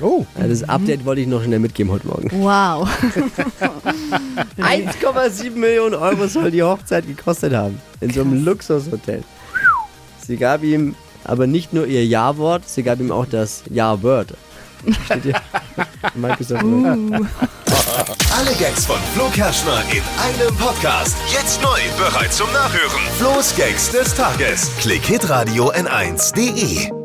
Oh. Ja, Das Update wollte ich noch schnell mitgeben heute Morgen. Wow. 1,7 Millionen Euro soll die Hochzeit gekostet haben. In so einem Luxushotel. Sie gab ihm aber nicht nur ihr Ja-Wort, sie gab ihm auch das Ja-Word. Steht hier. Microsoft Word. Alle Gags von Flo Kerschner in einem Podcast. Jetzt neu, bereit zum Nachhören. Flo's Gags des Tages. Klick Hitradio N1.de.